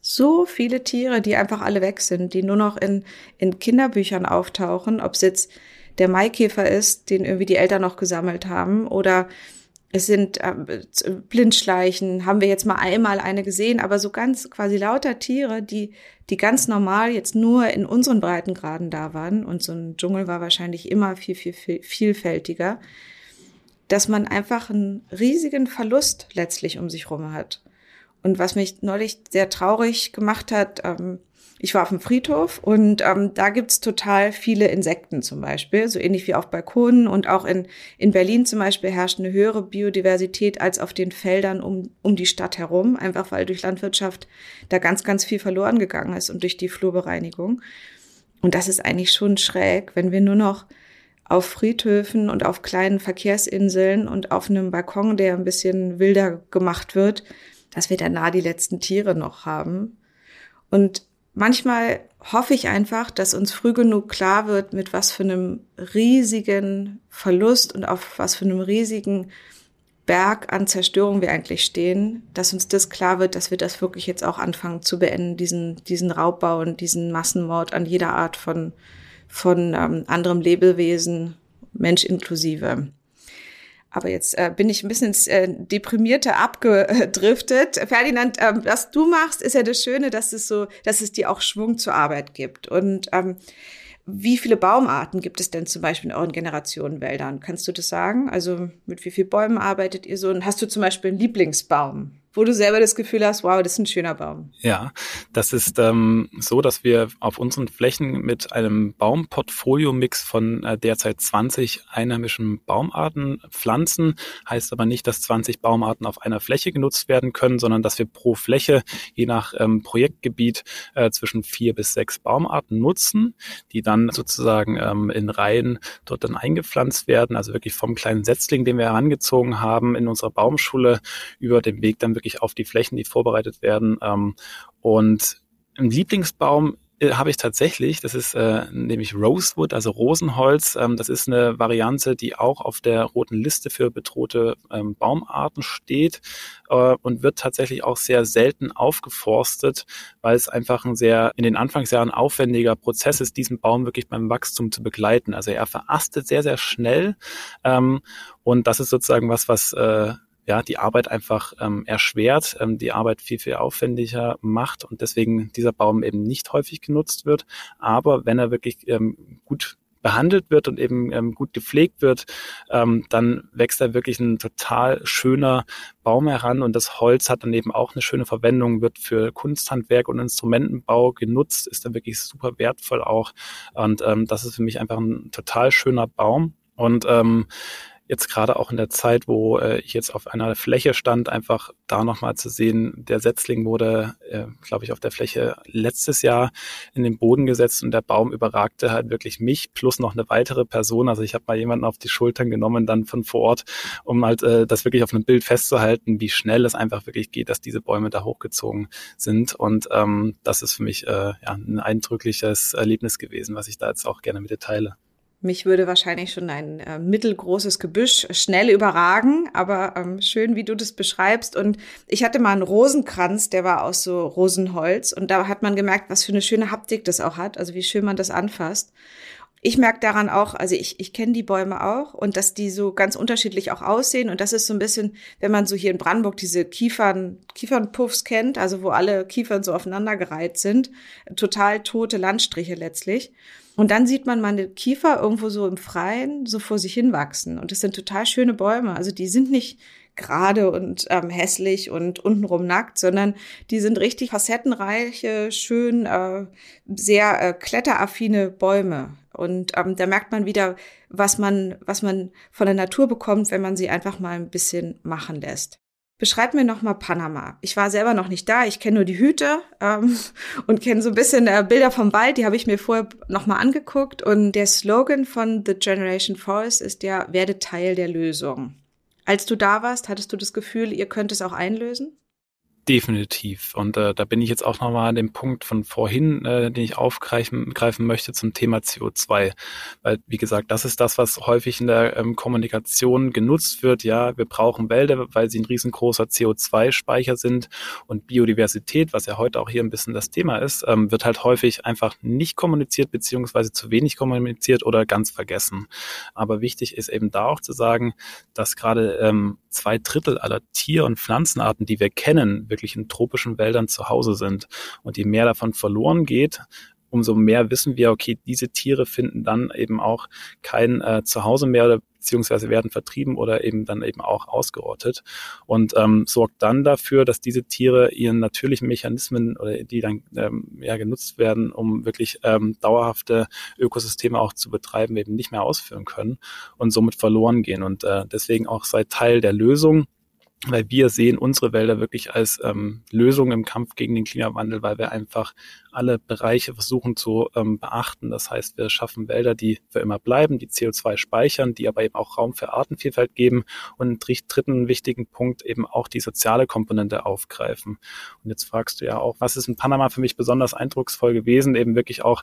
so viele Tiere, die einfach alle weg sind, die nur noch in, in Kinderbüchern auftauchen, ob es jetzt der Maikäfer ist, den irgendwie die Eltern noch gesammelt haben oder es sind äh, Blindschleichen, haben wir jetzt mal einmal eine gesehen, aber so ganz quasi lauter Tiere, die, die ganz normal jetzt nur in unseren Breitengraden da waren und so ein Dschungel war wahrscheinlich immer viel, viel, viel vielfältiger, dass man einfach einen riesigen Verlust letztlich um sich rum hat. Und was mich neulich sehr traurig gemacht hat, ähm, ich war auf dem Friedhof und ähm, da gibt's total viele Insekten zum Beispiel, so ähnlich wie auf Balkonen und auch in, in Berlin zum Beispiel herrscht eine höhere Biodiversität als auf den Feldern um, um die Stadt herum, einfach weil durch Landwirtschaft da ganz, ganz viel verloren gegangen ist und durch die Flurbereinigung. Und das ist eigentlich schon schräg, wenn wir nur noch auf Friedhöfen und auf kleinen Verkehrsinseln und auf einem Balkon, der ein bisschen wilder gemacht wird, dass wir da nah die letzten Tiere noch haben. Und manchmal hoffe ich einfach, dass uns früh genug klar wird, mit was für einem riesigen Verlust und auf was für einem riesigen Berg an Zerstörung wir eigentlich stehen, dass uns das klar wird, dass wir das wirklich jetzt auch anfangen zu beenden, diesen, diesen Raubbau und diesen Massenmord an jeder Art von, von ähm, anderem Lebewesen, Mensch inklusive. Aber jetzt äh, bin ich ein bisschen ins äh, Deprimierte abgedriftet. Ferdinand, ähm, was du machst, ist ja das Schöne, dass es so, dass es dir auch Schwung zur Arbeit gibt. Und ähm, wie viele Baumarten gibt es denn zum Beispiel in euren Generationenwäldern? Kannst du das sagen? Also mit wie vielen Bäumen arbeitet ihr so? Und hast du zum Beispiel einen Lieblingsbaum? Wo du selber das Gefühl hast, wow, das ist ein schöner Baum. Ja, das ist ähm, so, dass wir auf unseren Flächen mit einem Baumportfolio-Mix von äh, derzeit 20 einheimischen Baumarten pflanzen. Heißt aber nicht, dass 20 Baumarten auf einer Fläche genutzt werden können, sondern dass wir pro Fläche je nach ähm, Projektgebiet äh, zwischen vier bis sechs Baumarten nutzen, die dann sozusagen ähm, in Reihen dort dann eingepflanzt werden. Also wirklich vom kleinen Setzling, den wir herangezogen haben in unserer Baumschule über den Weg dann wirklich auf die Flächen, die vorbereitet werden. Ähm, und ein Lieblingsbaum äh, habe ich tatsächlich, das ist äh, nämlich Rosewood, also Rosenholz. Ähm, das ist eine Variante, die auch auf der roten Liste für bedrohte ähm, Baumarten steht äh, und wird tatsächlich auch sehr selten aufgeforstet, weil es einfach ein sehr in den Anfangsjahren aufwendiger Prozess ist, diesen Baum wirklich beim Wachstum zu begleiten. Also er verastet sehr, sehr schnell ähm, und das ist sozusagen was, was äh, ja, die Arbeit einfach ähm, erschwert, ähm, die Arbeit viel, viel aufwendiger macht und deswegen dieser Baum eben nicht häufig genutzt wird. Aber wenn er wirklich ähm, gut behandelt wird und eben ähm, gut gepflegt wird, ähm, dann wächst da wirklich ein total schöner Baum heran und das Holz hat dann eben auch eine schöne Verwendung, wird für Kunsthandwerk und Instrumentenbau genutzt, ist dann wirklich super wertvoll auch und ähm, das ist für mich einfach ein total schöner Baum. Und ähm, jetzt gerade auch in der Zeit, wo äh, ich jetzt auf einer Fläche stand, einfach da nochmal zu sehen, der Setzling wurde, äh, glaube ich, auf der Fläche letztes Jahr in den Boden gesetzt und der Baum überragte halt wirklich mich plus noch eine weitere Person. Also ich habe mal jemanden auf die Schultern genommen, dann von vor Ort, um halt äh, das wirklich auf einem Bild festzuhalten, wie schnell es einfach wirklich geht, dass diese Bäume da hochgezogen sind. Und ähm, das ist für mich äh, ja, ein eindrückliches Erlebnis gewesen, was ich da jetzt auch gerne mit dir teile. Mich würde wahrscheinlich schon ein äh, mittelgroßes Gebüsch schnell überragen, aber ähm, schön, wie du das beschreibst. Und ich hatte mal einen Rosenkranz, der war aus so Rosenholz. Und da hat man gemerkt, was für eine schöne Haptik das auch hat, also wie schön man das anfasst. Ich merke daran auch, also ich, ich kenne die Bäume auch und dass die so ganz unterschiedlich auch aussehen. Und das ist so ein bisschen, wenn man so hier in Brandenburg diese Kiefern, Kiefernpuffs kennt, also wo alle Kiefern so aufeinandergereiht sind, total tote Landstriche letztlich. Und dann sieht man meine Kiefer irgendwo so im Freien so vor sich hinwachsen. Und das sind total schöne Bäume. Also die sind nicht gerade und ähm, hässlich und untenrum nackt, sondern die sind richtig facettenreiche, schön, äh, sehr äh, kletteraffine Bäume. Und ähm, da merkt man wieder, was man, was man von der Natur bekommt, wenn man sie einfach mal ein bisschen machen lässt. Beschreib mir nochmal Panama. Ich war selber noch nicht da, ich kenne nur die Hüte ähm, und kenne so ein bisschen äh, Bilder vom Wald, die habe ich mir vorher nochmal angeguckt. Und der Slogan von The Generation Forest ist ja, werde Teil der Lösung. Als du da warst, hattest du das Gefühl, ihr könnt es auch einlösen? Definitiv. Und äh, da bin ich jetzt auch nochmal an dem Punkt von vorhin, äh, den ich aufgreifen greifen möchte zum Thema CO2. Weil, wie gesagt, das ist das, was häufig in der ähm, Kommunikation genutzt wird. Ja, wir brauchen Wälder, weil sie ein riesengroßer CO2-Speicher sind. Und Biodiversität, was ja heute auch hier ein bisschen das Thema ist, ähm, wird halt häufig einfach nicht kommuniziert, beziehungsweise zu wenig kommuniziert oder ganz vergessen. Aber wichtig ist eben da auch zu sagen, dass gerade ähm, zwei Drittel aller Tier- und Pflanzenarten, die wir kennen, wirklich in tropischen Wäldern zu Hause sind. Und je mehr davon verloren geht, umso mehr wissen wir, okay, diese Tiere finden dann eben auch kein äh, Zuhause mehr oder beziehungsweise werden vertrieben oder eben dann eben auch ausgerottet und ähm, sorgt dann dafür, dass diese Tiere ihren natürlichen Mechanismen oder die dann ähm, ja genutzt werden, um wirklich ähm, dauerhafte Ökosysteme auch zu betreiben, eben nicht mehr ausführen können und somit verloren gehen und äh, deswegen auch sei Teil der Lösung weil wir sehen unsere Wälder wirklich als ähm, Lösung im Kampf gegen den Klimawandel, weil wir einfach alle Bereiche versuchen zu ähm, beachten. Das heißt, wir schaffen Wälder, die für immer bleiben, die CO2 speichern, die aber eben auch Raum für Artenvielfalt geben und einen dritten wichtigen Punkt eben auch die soziale Komponente aufgreifen. Und jetzt fragst du ja auch, was ist in Panama für mich besonders eindrucksvoll gewesen? Eben wirklich auch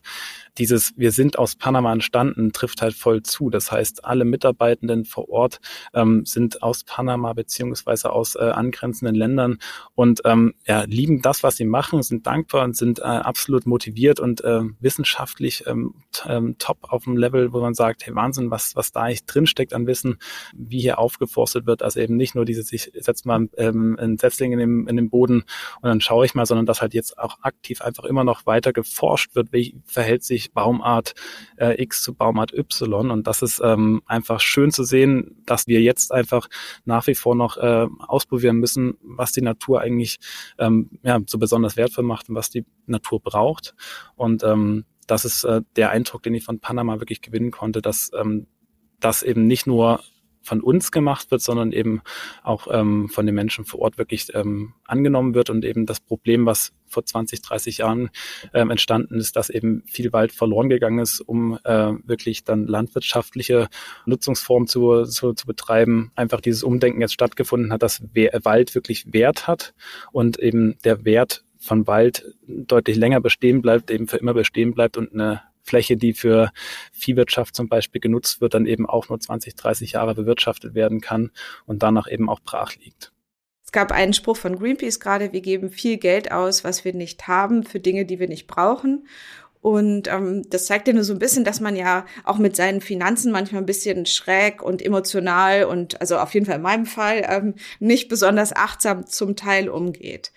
dieses, wir sind aus Panama entstanden, trifft halt voll zu. Das heißt, alle Mitarbeitenden vor Ort ähm, sind aus Panama beziehungsweise aus äh, angrenzenden Ländern und ähm, ja, lieben das, was sie machen, sind dankbar und sind äh, absolut motiviert und äh, wissenschaftlich ähm, ähm, top auf dem Level, wo man sagt, hey Wahnsinn, was, was da eigentlich drinsteckt an Wissen, wie hier aufgeforstet wird. Also eben nicht nur dieses, ich setze mal ähm, ein Setzling in dem, in den Boden und dann schaue ich mal, sondern dass halt jetzt auch aktiv einfach immer noch weiter geforscht wird, wie verhält sich Baumart äh, X zu Baumart Y. Und das ist ähm, einfach schön zu sehen, dass wir jetzt einfach nach wie vor noch äh, ausprobieren müssen, was die Natur eigentlich ähm, ja, so besonders wertvoll macht und was die Natur braucht. Und ähm, das ist äh, der Eindruck, den ich von Panama wirklich gewinnen konnte, dass ähm, das eben nicht nur von uns gemacht wird, sondern eben auch ähm, von den Menschen vor Ort wirklich ähm, angenommen wird. Und eben das Problem, was vor 20, 30 Jahren ähm, entstanden ist, dass eben viel Wald verloren gegangen ist, um äh, wirklich dann landwirtschaftliche Nutzungsformen zu, zu, zu betreiben, einfach dieses Umdenken jetzt stattgefunden hat, dass Wald wirklich Wert hat und eben der Wert von Wald deutlich länger bestehen bleibt, eben für immer bestehen bleibt und eine Fläche, die für Viehwirtschaft zum Beispiel genutzt wird, dann eben auch nur 20, 30 Jahre bewirtschaftet werden kann und danach eben auch brach liegt. Es gab einen Spruch von Greenpeace gerade, wir geben viel Geld aus, was wir nicht haben, für Dinge, die wir nicht brauchen. Und ähm, das zeigt ja nur so ein bisschen, dass man ja auch mit seinen Finanzen manchmal ein bisschen schräg und emotional und also auf jeden Fall in meinem Fall ähm, nicht besonders achtsam zum Teil umgeht.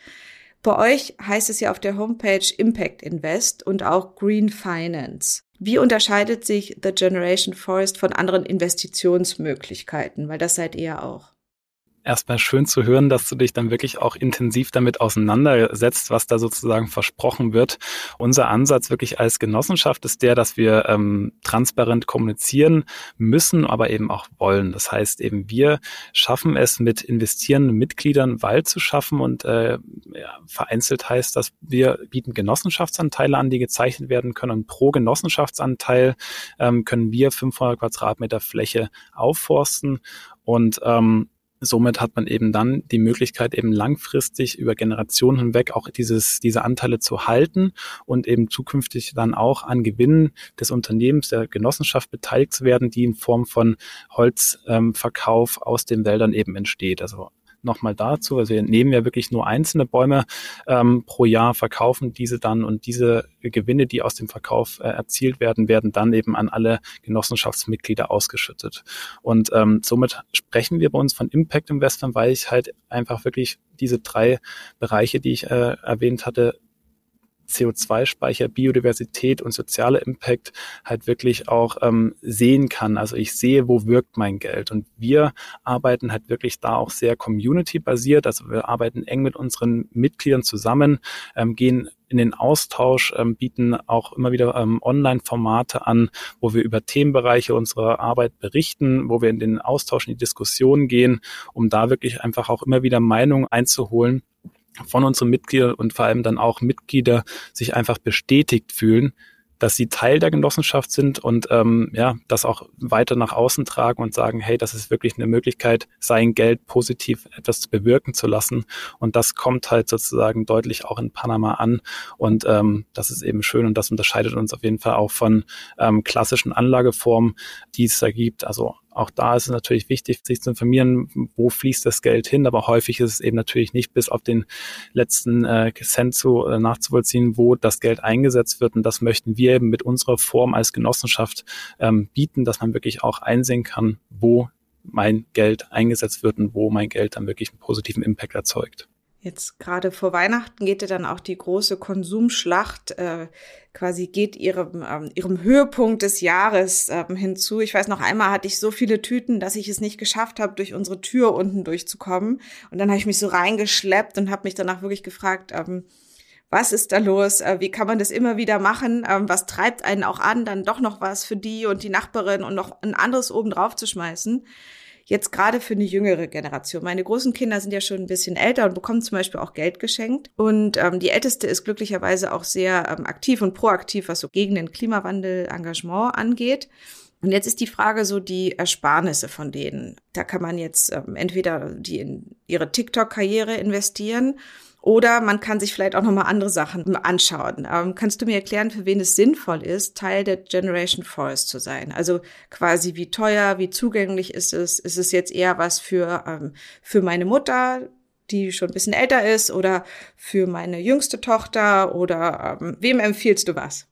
Bei euch heißt es ja auf der Homepage Impact Invest und auch Green Finance. Wie unterscheidet sich The Generation Forest von anderen Investitionsmöglichkeiten? Weil das seid ihr auch erstmal schön zu hören, dass du dich dann wirklich auch intensiv damit auseinandersetzt, was da sozusagen versprochen wird. Unser Ansatz wirklich als Genossenschaft ist der, dass wir ähm, transparent kommunizieren müssen, aber eben auch wollen. Das heißt eben, wir schaffen es mit investierenden Mitgliedern Wald zu schaffen und äh, ja, vereinzelt heißt, dass wir bieten Genossenschaftsanteile an, die gezeichnet werden können und pro Genossenschaftsanteil ähm, können wir 500 Quadratmeter Fläche aufforsten und ähm, somit hat man eben dann die Möglichkeit, eben langfristig über Generationen hinweg auch dieses, diese Anteile zu halten und eben zukünftig dann auch an Gewinnen des Unternehmens, der Genossenschaft beteiligt zu werden, die in Form von Holzverkauf ähm, aus den Wäldern eben entsteht. Also nochmal dazu. Also wir nehmen ja wirklich nur einzelne Bäume ähm, pro Jahr, verkaufen diese dann und diese Gewinne, die aus dem Verkauf äh, erzielt werden, werden dann eben an alle Genossenschaftsmitglieder ausgeschüttet. Und ähm, somit sprechen wir bei uns von Impact Investment, weil ich halt einfach wirklich diese drei Bereiche, die ich äh, erwähnt hatte, CO2-Speicher, Biodiversität und soziale Impact halt wirklich auch ähm, sehen kann. Also ich sehe, wo wirkt mein Geld. Und wir arbeiten halt wirklich da auch sehr community-basiert. Also wir arbeiten eng mit unseren Mitgliedern zusammen, ähm, gehen in den Austausch, ähm, bieten auch immer wieder ähm, Online-Formate an, wo wir über Themenbereiche unserer Arbeit berichten, wo wir in den Austausch, in die Diskussion gehen, um da wirklich einfach auch immer wieder Meinungen einzuholen von unseren Mitgliedern und vor allem dann auch Mitglieder sich einfach bestätigt fühlen, dass sie Teil der Genossenschaft sind und ähm, ja, das auch weiter nach außen tragen und sagen, hey, das ist wirklich eine Möglichkeit, sein Geld positiv etwas bewirken zu lassen. Und das kommt halt sozusagen deutlich auch in Panama an. Und ähm, das ist eben schön und das unterscheidet uns auf jeden Fall auch von ähm, klassischen Anlageformen, die es da gibt. Also auch da ist es natürlich wichtig, sich zu informieren, wo fließt das Geld hin, aber häufig ist es eben natürlich nicht bis auf den letzten äh, Cent zu äh, nachzuvollziehen, wo das Geld eingesetzt wird. Und das möchten wir eben mit unserer Form als Genossenschaft ähm, bieten, dass man wirklich auch einsehen kann, wo mein Geld eingesetzt wird und wo mein Geld dann wirklich einen positiven Impact erzeugt. Jetzt gerade vor Weihnachten geht ja dann auch die große Konsumschlacht, äh, quasi geht ihrem, ähm, ihrem Höhepunkt des Jahres ähm, hinzu. Ich weiß noch einmal hatte ich so viele Tüten, dass ich es nicht geschafft habe, durch unsere Tür unten durchzukommen. Und dann habe ich mich so reingeschleppt und habe mich danach wirklich gefragt, ähm, was ist da los? Äh, wie kann man das immer wieder machen? Ähm, was treibt einen auch an, dann doch noch was für die und die Nachbarin und noch ein anderes oben drauf zu schmeißen? Jetzt gerade für eine jüngere Generation. Meine großen Kinder sind ja schon ein bisschen älter und bekommen zum Beispiel auch Geld geschenkt. Und ähm, die älteste ist glücklicherweise auch sehr ähm, aktiv und proaktiv, was so gegen den Klimawandel Engagement angeht. Und jetzt ist die Frage so die Ersparnisse von denen. Da kann man jetzt ähm, entweder die in ihre TikTok-Karriere investieren oder man kann sich vielleicht auch nochmal andere Sachen anschauen. Ähm, kannst du mir erklären, für wen es sinnvoll ist, Teil der Generation Forest zu sein? Also quasi wie teuer, wie zugänglich ist es? Ist es jetzt eher was für, ähm, für meine Mutter, die schon ein bisschen älter ist oder für meine jüngste Tochter oder ähm, wem empfiehlst du was?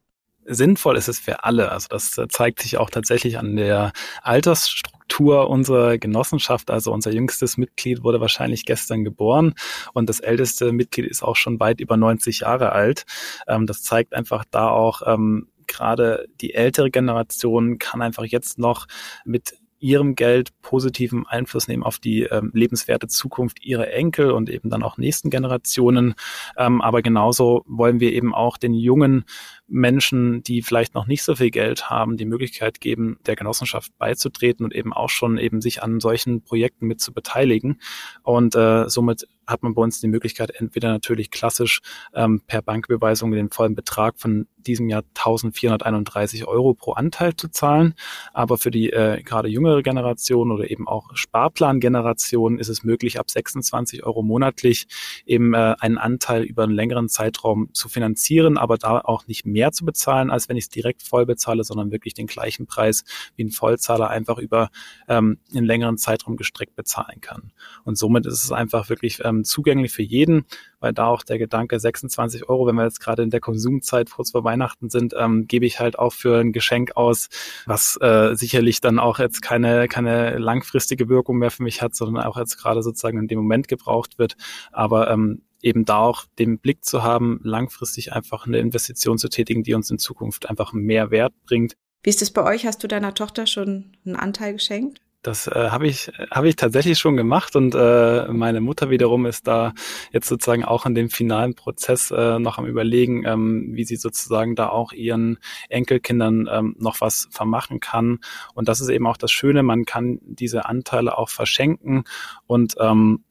Sinnvoll ist es für alle. Also das äh, zeigt sich auch tatsächlich an der Altersstruktur unserer Genossenschaft. Also unser jüngstes Mitglied wurde wahrscheinlich gestern geboren und das älteste Mitglied ist auch schon weit über 90 Jahre alt. Ähm, das zeigt einfach da auch, ähm, gerade die ältere Generation kann einfach jetzt noch mit ihrem Geld positiven Einfluss nehmen auf die ähm, lebenswerte Zukunft ihrer Enkel und eben dann auch nächsten Generationen. Ähm, aber genauso wollen wir eben auch den jungen Menschen, die vielleicht noch nicht so viel Geld haben, die Möglichkeit geben, der Genossenschaft beizutreten und eben auch schon eben sich an solchen Projekten mit zu beteiligen. Und äh, somit hat man bei uns die Möglichkeit, entweder natürlich klassisch ähm, per Bankbeweisung den vollen Betrag von diesem Jahr 1431 Euro pro Anteil zu zahlen. Aber für die äh, gerade jüngere Generation oder eben auch Sparplangeneration ist es möglich, ab 26 Euro monatlich eben äh, einen Anteil über einen längeren Zeitraum zu finanzieren, aber da auch nicht mehr mehr zu bezahlen, als wenn ich es direkt voll bezahle, sondern wirklich den gleichen Preis wie ein Vollzahler einfach über ähm, einen längeren Zeitraum gestreckt bezahlen kann. Und somit ist es einfach wirklich ähm, zugänglich für jeden, weil da auch der Gedanke 26 Euro, wenn wir jetzt gerade in der Konsumzeit kurz vor Weihnachten sind, ähm, gebe ich halt auch für ein Geschenk aus, was äh, sicherlich dann auch jetzt keine, keine langfristige Wirkung mehr für mich hat, sondern auch jetzt gerade sozusagen in dem Moment gebraucht wird. Aber ähm, eben da auch den Blick zu haben, langfristig einfach eine Investition zu tätigen, die uns in Zukunft einfach mehr Wert bringt. Wie ist es bei euch? Hast du deiner Tochter schon einen Anteil geschenkt? Das äh, habe ich, hab ich tatsächlich schon gemacht und äh, meine Mutter wiederum ist da jetzt sozusagen auch in dem finalen Prozess äh, noch am Überlegen, ähm, wie sie sozusagen da auch ihren Enkelkindern ähm, noch was vermachen kann. Und das ist eben auch das Schöne, man kann diese Anteile auch verschenken und ähm,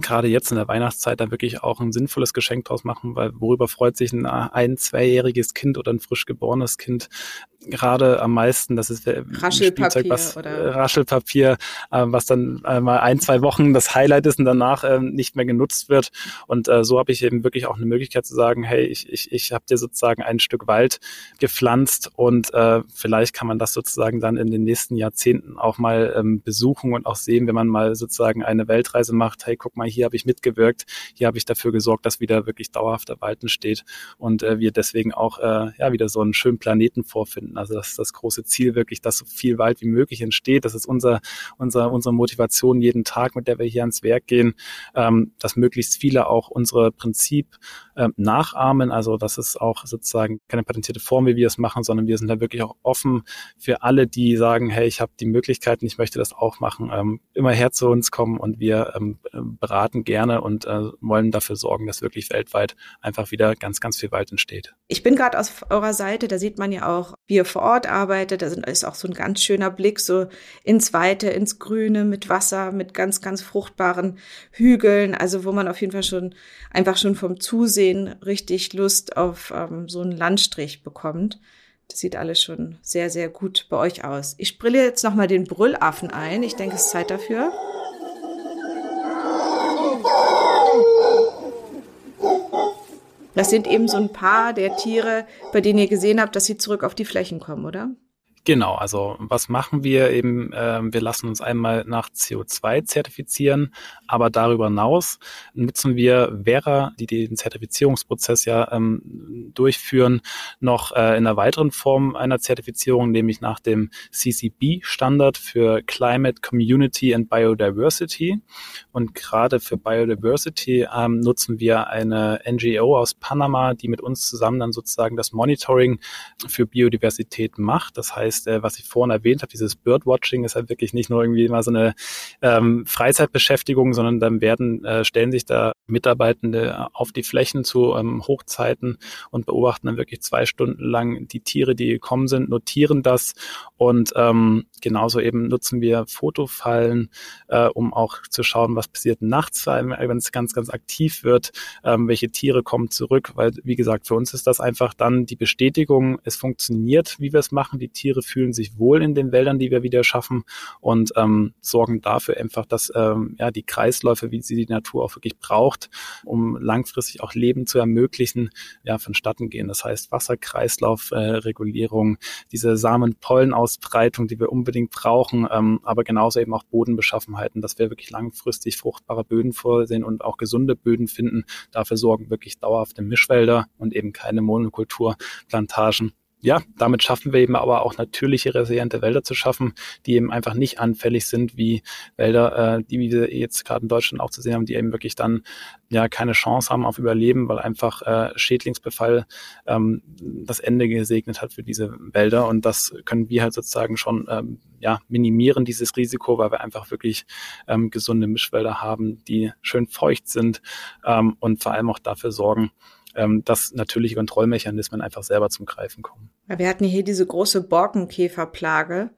gerade jetzt in der Weihnachtszeit da wirklich auch ein sinnvolles Geschenk draus machen, weil worüber freut sich ein ein-, zweijähriges Kind oder ein frisch geborenes Kind gerade am meisten, das ist Raschelpapier, was, oder? Äh, Raschelpapier, äh, was dann äh, mal ein, zwei Wochen das Highlight ist und danach äh, nicht mehr genutzt wird. Und äh, so habe ich eben wirklich auch eine Möglichkeit zu sagen, hey, ich, ich, ich habe dir sozusagen ein Stück Wald gepflanzt und äh, vielleicht kann man das sozusagen dann in den nächsten Jahrzehnten auch mal ähm, besuchen und auch sehen, wenn man mal sozusagen eine Weltreise macht, hey, guck mal, hier habe ich mitgewirkt, hier habe ich dafür gesorgt, dass wieder wirklich dauerhafter Wald entsteht und äh, wir deswegen auch äh, ja wieder so einen schönen Planeten vorfinden finden. Also das ist das große Ziel wirklich, dass so viel Wald wie möglich entsteht. Das ist unser, unser, unsere Motivation jeden Tag, mit der wir hier ans Werk gehen, ähm, dass möglichst viele auch unsere Prinzip äh, nachahmen. Also das ist auch sozusagen keine patentierte Form, wie wir es machen, sondern wir sind da wirklich auch offen für alle, die sagen, hey, ich habe die Möglichkeiten, ich möchte das auch machen, ähm, immer her zu uns kommen und wir ähm, beraten gerne und äh, wollen dafür sorgen, dass wirklich weltweit einfach wieder ganz, ganz viel Wald entsteht. Ich bin gerade auf eurer Seite, da sieht man ja auch, wie ihr vor Ort arbeitet. Da ist auch so ein ganz schöner Blick so ins Weite, ins Grüne mit Wasser, mit ganz, ganz fruchtbaren Hügeln. Also wo man auf jeden Fall schon einfach schon vom Zusehen richtig Lust auf ähm, so einen Landstrich bekommt. Das sieht alles schon sehr, sehr gut bei euch aus. Ich sprille jetzt nochmal den Brüllaffen ein. Ich denke, es ist Zeit dafür. Das sind eben so ein paar der Tiere, bei denen ihr gesehen habt, dass sie zurück auf die Flächen kommen, oder? Genau, also was machen wir eben? Äh, wir lassen uns einmal nach CO2 zertifizieren, aber darüber hinaus nutzen wir Vera, die den Zertifizierungsprozess ja ähm, durchführen, noch äh, in einer weiteren Form einer Zertifizierung, nämlich nach dem CCB-Standard für Climate, Community and Biodiversity. Und gerade für Biodiversity ähm, nutzen wir eine NGO aus Panama, die mit uns zusammen dann sozusagen das Monitoring für Biodiversität macht. Das heißt, ist, äh, was ich vorhin erwähnt habe, dieses Birdwatching ist halt wirklich nicht nur irgendwie mal so eine ähm, Freizeitbeschäftigung, sondern dann werden, äh, stellen sich da Mitarbeitende auf die Flächen zu ähm, Hochzeiten und beobachten dann wirklich zwei Stunden lang die Tiere, die gekommen sind, notieren das und ähm, genauso eben nutzen wir Fotofallen, äh, um auch zu schauen, was passiert nachts, wenn es ganz, ganz aktiv wird, ähm, welche Tiere kommen zurück, weil wie gesagt, für uns ist das einfach dann die Bestätigung, es funktioniert, wie wir es machen, die Tiere fühlen sich wohl in den Wäldern, die wir wieder schaffen und ähm, sorgen dafür einfach, dass ähm, ja die Kreisläufe, wie sie die Natur auch wirklich braucht, um langfristig auch Leben zu ermöglichen, ja vonstatten gehen. Das heißt Wasserkreislaufregulierung, äh, diese Samenpollenausbreitung, die wir unbedingt brauchen, ähm, aber genauso eben auch Bodenbeschaffenheiten, dass wir wirklich langfristig fruchtbare Böden vorsehen und auch gesunde Böden finden. Dafür sorgen wirklich dauerhafte Mischwälder und eben keine Monokulturplantagen ja, damit schaffen wir eben aber auch natürliche, resiliente Wälder zu schaffen, die eben einfach nicht anfällig sind wie Wälder, äh, die wir jetzt gerade in Deutschland auch zu sehen haben, die eben wirklich dann ja keine Chance haben auf Überleben, weil einfach äh, Schädlingsbefall ähm, das Ende gesegnet hat für diese Wälder. Und das können wir halt sozusagen schon ähm, ja, minimieren, dieses Risiko, weil wir einfach wirklich ähm, gesunde Mischwälder haben, die schön feucht sind ähm, und vor allem auch dafür sorgen, ähm, dass natürliche Kontrollmechanismen einfach selber zum Greifen kommen. Wir hatten hier diese große Borkenkäferplage.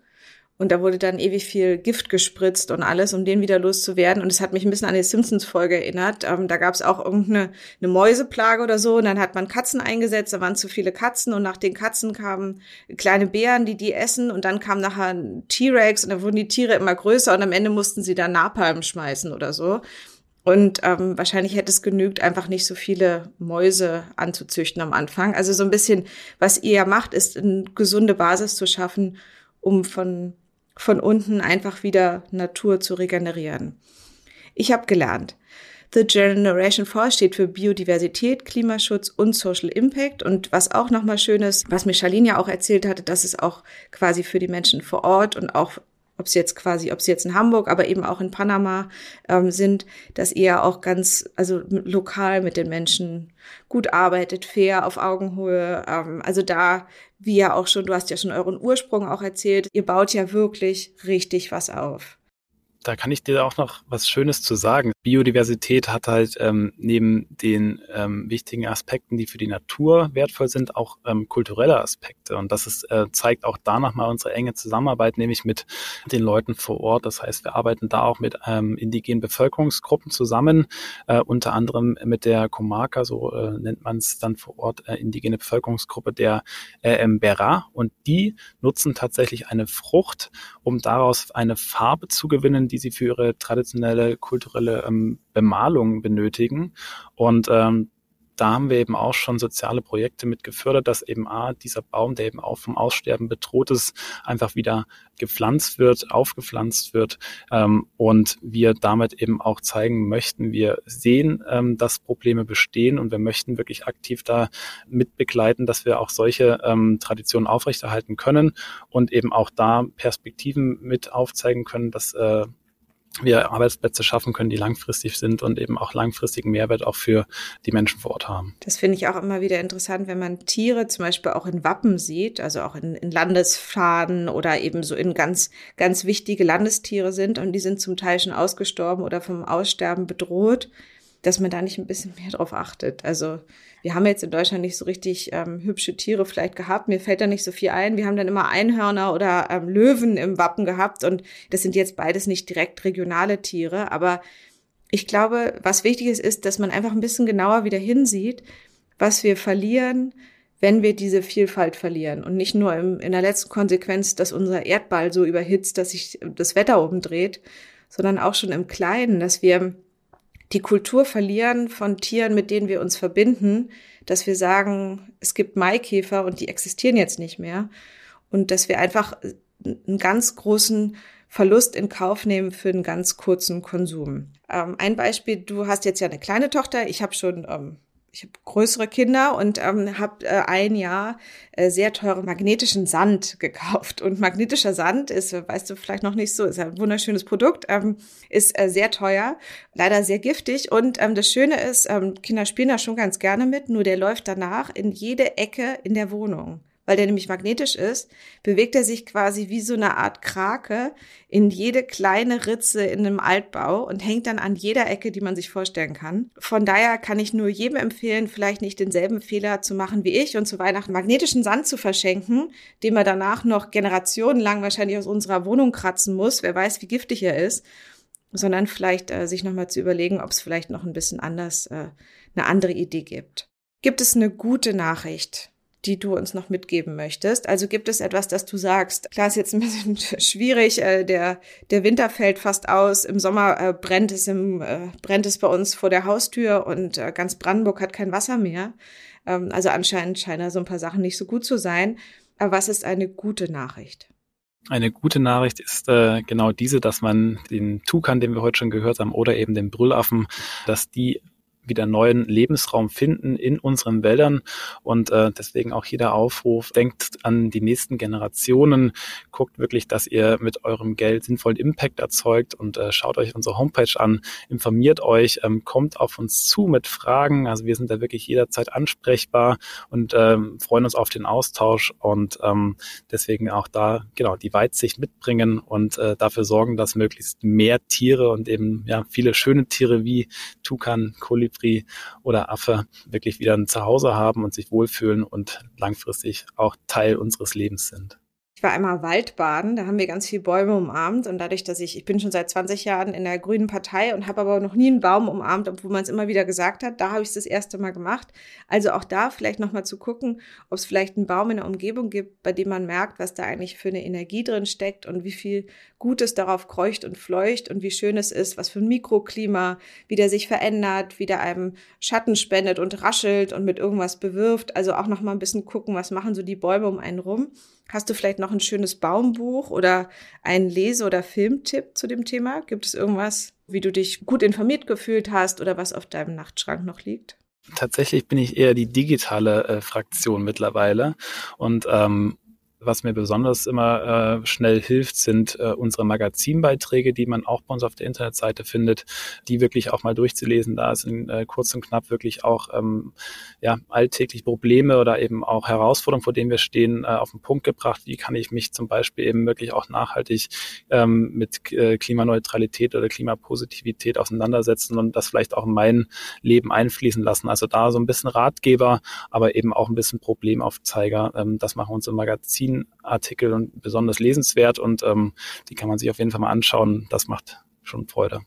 Und da wurde dann ewig viel Gift gespritzt und alles, um den wieder loszuwerden. Und es hat mich ein bisschen an die Simpsons-Folge erinnert. Ähm, da gab es auch irgendeine eine Mäuseplage oder so. Und dann hat man Katzen eingesetzt. Da waren zu viele Katzen. Und nach den Katzen kamen kleine Bären, die die essen. Und dann kam nachher ein T-Rex. Und da wurden die Tiere immer größer. Und am Ende mussten sie dann Napalm schmeißen oder so. Und ähm, wahrscheinlich hätte es genügt, einfach nicht so viele Mäuse anzuzüchten am Anfang. Also so ein bisschen, was ihr ja macht, ist eine gesunde Basis zu schaffen, um von, von unten einfach wieder Natur zu regenerieren. Ich habe gelernt. The Generation 4 steht für Biodiversität, Klimaschutz und Social Impact. Und was auch nochmal schön ist, was mir Charlene ja auch erzählt hatte, dass es auch quasi für die Menschen vor Ort und auch ob sie jetzt quasi, ob sie jetzt in Hamburg, aber eben auch in Panama ähm, sind, dass ihr auch ganz, also lokal mit den Menschen gut arbeitet, fair, auf Augenhöhe. Ähm, also da, wie ja auch schon, du hast ja schon euren Ursprung auch erzählt, ihr baut ja wirklich richtig was auf da kann ich dir auch noch was Schönes zu sagen. Biodiversität hat halt ähm, neben den ähm, wichtigen Aspekten, die für die Natur wertvoll sind, auch ähm, kulturelle Aspekte. Und das ist, äh, zeigt auch da nochmal unsere enge Zusammenarbeit, nämlich mit den Leuten vor Ort. Das heißt, wir arbeiten da auch mit ähm, indigenen Bevölkerungsgruppen zusammen, äh, unter anderem mit der Comarca, so äh, nennt man es dann vor Ort, äh, indigene Bevölkerungsgruppe der äh, Mbera. Und die nutzen tatsächlich eine Frucht, um daraus eine Farbe zu gewinnen, die sie für ihre traditionelle kulturelle ähm, Bemalung benötigen. Und ähm, da haben wir eben auch schon soziale Projekte mit gefördert, dass eben A, dieser Baum, der eben auch vom Aussterben bedroht ist, einfach wieder gepflanzt wird, aufgepflanzt wird. Ähm, und wir damit eben auch zeigen möchten, wir sehen, ähm, dass Probleme bestehen und wir möchten wirklich aktiv da mitbegleiten, dass wir auch solche ähm, Traditionen aufrechterhalten können und eben auch da Perspektiven mit aufzeigen können, dass äh, wir Arbeitsplätze schaffen können, die langfristig sind und eben auch langfristigen Mehrwert auch für die Menschen vor Ort haben. Das finde ich auch immer wieder interessant, wenn man Tiere zum Beispiel auch in Wappen sieht, also auch in, in Landesfahnen oder eben so in ganz, ganz wichtige Landestiere sind und die sind zum Teil schon ausgestorben oder vom Aussterben bedroht dass man da nicht ein bisschen mehr drauf achtet. Also wir haben jetzt in Deutschland nicht so richtig ähm, hübsche Tiere vielleicht gehabt. Mir fällt da nicht so viel ein. Wir haben dann immer Einhörner oder ähm, Löwen im Wappen gehabt und das sind jetzt beides nicht direkt regionale Tiere. Aber ich glaube, was wichtig ist, ist, dass man einfach ein bisschen genauer wieder hinsieht, was wir verlieren, wenn wir diese Vielfalt verlieren und nicht nur im, in der letzten Konsequenz, dass unser Erdball so überhitzt, dass sich das Wetter oben dreht, sondern auch schon im Kleinen, dass wir die Kultur verlieren von Tieren, mit denen wir uns verbinden, dass wir sagen, es gibt Maikäfer und die existieren jetzt nicht mehr und dass wir einfach einen ganz großen Verlust in Kauf nehmen für einen ganz kurzen Konsum. Ähm, ein Beispiel, du hast jetzt ja eine kleine Tochter, ich habe schon ähm, ich habe größere Kinder und ähm, habe äh, ein Jahr äh, sehr teuren magnetischen Sand gekauft. Und magnetischer Sand ist, weißt du vielleicht noch nicht so, ist ein wunderschönes Produkt, ähm, ist äh, sehr teuer, leider sehr giftig. Und ähm, das Schöne ist, ähm, Kinder spielen da schon ganz gerne mit, nur der läuft danach in jede Ecke in der Wohnung weil der nämlich magnetisch ist, bewegt er sich quasi wie so eine Art Krake in jede kleine Ritze in einem Altbau und hängt dann an jeder Ecke, die man sich vorstellen kann. Von daher kann ich nur jedem empfehlen, vielleicht nicht denselben Fehler zu machen wie ich und zu Weihnachten magnetischen Sand zu verschenken, den man danach noch generationenlang wahrscheinlich aus unserer Wohnung kratzen muss. Wer weiß, wie giftig er ist sondern vielleicht äh, sich nochmal zu überlegen, ob es vielleicht noch ein bisschen anders äh, eine andere Idee gibt. Gibt es eine gute Nachricht? Die du uns noch mitgeben möchtest? Also gibt es etwas, das du sagst? Klar ist jetzt ein bisschen schwierig. Äh, der, der Winter fällt fast aus. Im Sommer äh, brennt es im, äh, brennt es bei uns vor der Haustür und ganz Brandenburg hat kein Wasser mehr. Ähm, also anscheinend scheinen so ein paar Sachen nicht so gut zu sein. Aber was ist eine gute Nachricht? Eine gute Nachricht ist äh, genau diese, dass man den Tukan, den wir heute schon gehört haben, oder eben den Brüllaffen, dass die wieder neuen Lebensraum finden in unseren Wäldern. Und äh, deswegen auch jeder Aufruf, denkt an die nächsten Generationen, guckt wirklich, dass ihr mit eurem Geld sinnvollen Impact erzeugt und äh, schaut euch unsere Homepage an, informiert euch, ähm, kommt auf uns zu mit Fragen. Also wir sind da wirklich jederzeit ansprechbar und ähm, freuen uns auf den Austausch und ähm, deswegen auch da genau die Weitsicht mitbringen und äh, dafür sorgen, dass möglichst mehr Tiere und eben ja viele schöne Tiere wie Tukan, Kolibri, Kolibri oder Affe wirklich wieder ein Zuhause haben und sich wohlfühlen und langfristig auch Teil unseres Lebens sind. Ich war einmal Waldbaden, da haben wir ganz viele Bäume umarmt und dadurch, dass ich, ich bin schon seit 20 Jahren in der Grünen Partei und habe aber noch nie einen Baum umarmt, obwohl man es immer wieder gesagt hat, da habe ich es das erste Mal gemacht. Also auch da vielleicht nochmal zu gucken, ob es vielleicht einen Baum in der Umgebung gibt, bei dem man merkt, was da eigentlich für eine Energie drin steckt und wie viel Gutes darauf kreucht und fleucht und wie schön es ist, was für ein Mikroklima, wie der sich verändert, wie der einem Schatten spendet und raschelt und mit irgendwas bewirft. Also auch nochmal ein bisschen gucken, was machen so die Bäume um einen rum. Hast du vielleicht noch ein schönes Baumbuch oder einen Lese- oder Filmtipp zu dem Thema? Gibt es irgendwas, wie du dich gut informiert gefühlt hast oder was auf deinem Nachtschrank noch liegt? Tatsächlich bin ich eher die digitale äh, Fraktion mittlerweile und ähm, was mir besonders immer äh, schnell hilft, sind äh, unsere Magazinbeiträge, die man auch bei uns auf der Internetseite findet, die wirklich auch mal durchzulesen. Da sind äh, kurz und knapp wirklich auch ähm, ja, alltäglich Probleme oder eben auch Herausforderungen, vor denen wir stehen, äh, auf den Punkt gebracht. Wie kann ich mich zum Beispiel eben wirklich auch nachhaltig ähm, mit äh, Klimaneutralität oder Klimapositivität auseinandersetzen und das vielleicht auch in mein Leben einfließen lassen. Also da so ein bisschen Ratgeber, aber eben auch ein bisschen Problemaufzeiger. Ähm, das machen unsere Magazine Magazinartikel und besonders lesenswert und ähm, die kann man sich auf jeden Fall mal anschauen. Das macht schon Freude.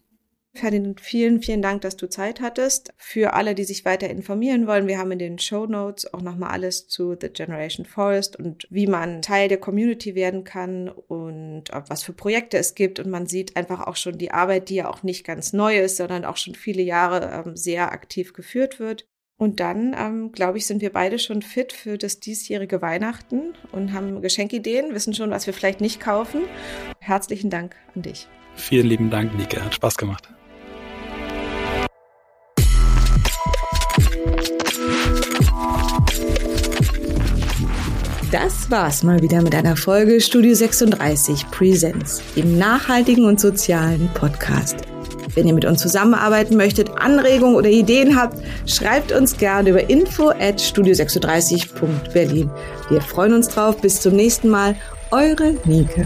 Ferdinand, vielen, vielen Dank, dass du Zeit hattest. Für alle, die sich weiter informieren wollen, wir haben in den Show Notes auch nochmal alles zu The Generation Forest und wie man Teil der Community werden kann und was für Projekte es gibt. Und man sieht einfach auch schon die Arbeit, die ja auch nicht ganz neu ist, sondern auch schon viele Jahre ähm, sehr aktiv geführt wird. Und dann, ähm, glaube ich, sind wir beide schon fit für das diesjährige Weihnachten und haben Geschenkideen, wissen schon, was wir vielleicht nicht kaufen. Herzlichen Dank an dich. Vielen lieben Dank, Nike. Hat Spaß gemacht. Das war's mal wieder mit einer Folge Studio 36 Presents, dem nachhaltigen und sozialen Podcast. Wenn ihr mit uns zusammenarbeiten möchtet, Anregungen oder Ideen habt, schreibt uns gerne über info at studio36.berlin. Wir freuen uns drauf. Bis zum nächsten Mal. Eure Nike.